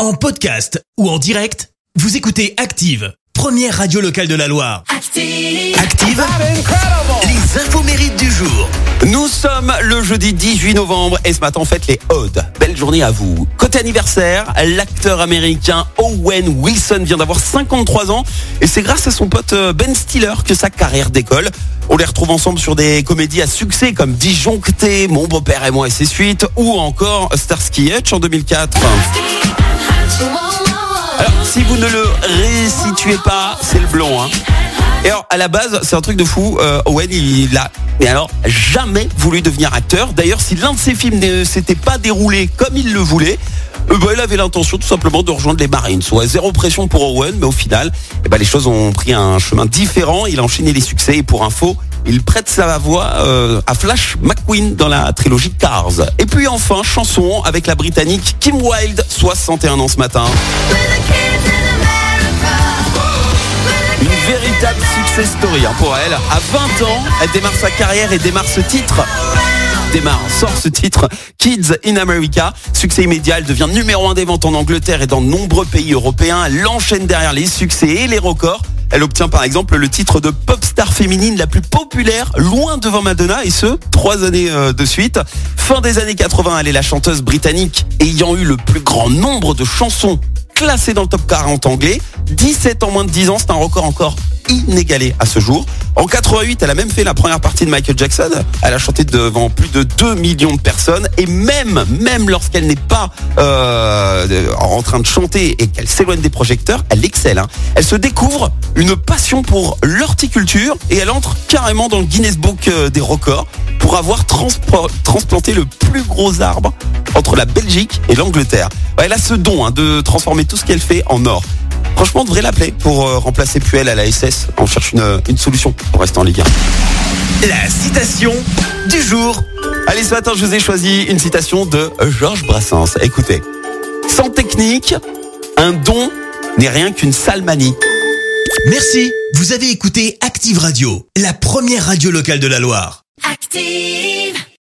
En podcast ou en direct, vous écoutez Active, première radio locale de la Loire. Active. Active, les infos mérites du jour. Nous sommes le jeudi 18 novembre et ce matin on fête les Odes. Belle journée à vous. Côté anniversaire, l'acteur américain Owen Wilson vient d'avoir 53 ans et c'est grâce à son pote euh, Ben Stiller que sa carrière décolle. On les retrouve ensemble sur des comédies à succès comme Disjoncté, Mon beau-père et moi et ses suites ou encore Starsky Hutch en 2004. Alors, si vous ne le resituez pas, c'est le blond. Hein. Et alors, à la base, c'est un truc de fou. Euh, Owen, il a, mais alors, jamais voulu devenir acteur. D'ailleurs, si l'un de ses films ne s'était pas déroulé comme il le voulait, euh, bah, il avait l'intention tout simplement de rejoindre les Marines. Soit zéro pression pour Owen, mais au final, eh ben, les choses ont pris un chemin différent. Il a enchaîné les succès et pour info, il prête sa voix euh, à Flash McQueen dans la trilogie Cars. Et puis enfin, chanson avec la Britannique Kim Wilde, 61 ans ce matin. Une véritable success story hein, pour elle. À 20 ans, elle démarre sa carrière et démarre ce titre. Démarre, sort ce titre Kids in America. Succès immédiat, elle devient numéro un des ventes en Angleterre et dans de nombreux pays européens. Elle enchaîne derrière les succès et les records. Elle obtient par exemple le titre de pop star féminine la plus populaire, loin devant Madonna, et ce, trois années euh, de suite. Fin des années 80, elle est la chanteuse britannique ayant eu le plus grand nombre de chansons classées dans le top 40 anglais. 17 ans moins de 10 ans, c'est un record encore inégalé à ce jour. En 88, elle a même fait la première partie de Michael Jackson. Elle a chanté devant plus de 2 millions de personnes et même, même lorsqu'elle n'est pas euh, en train de chanter et qu'elle s'éloigne des projecteurs, elle excelle. hein. Elle se découvre une passion pour l'horticulture et elle entre carrément dans le Guinness Book euh, des records pour avoir transplanté le plus gros arbre entre la Belgique et l'Angleterre. Elle a ce don hein, de transformer tout ce qu'elle fait en or. Franchement, on devrait l'appeler pour euh, remplacer Puel à la SS. On cherche une, une solution pour rester en Ligue 1. La citation du jour. Allez, ce matin, je vous ai choisi une citation de Georges Brassens. Écoutez. Sans technique, un don n'est rien qu'une sale manie. Merci, vous avez écouté Active Radio, la première radio locale de la Loire. Active.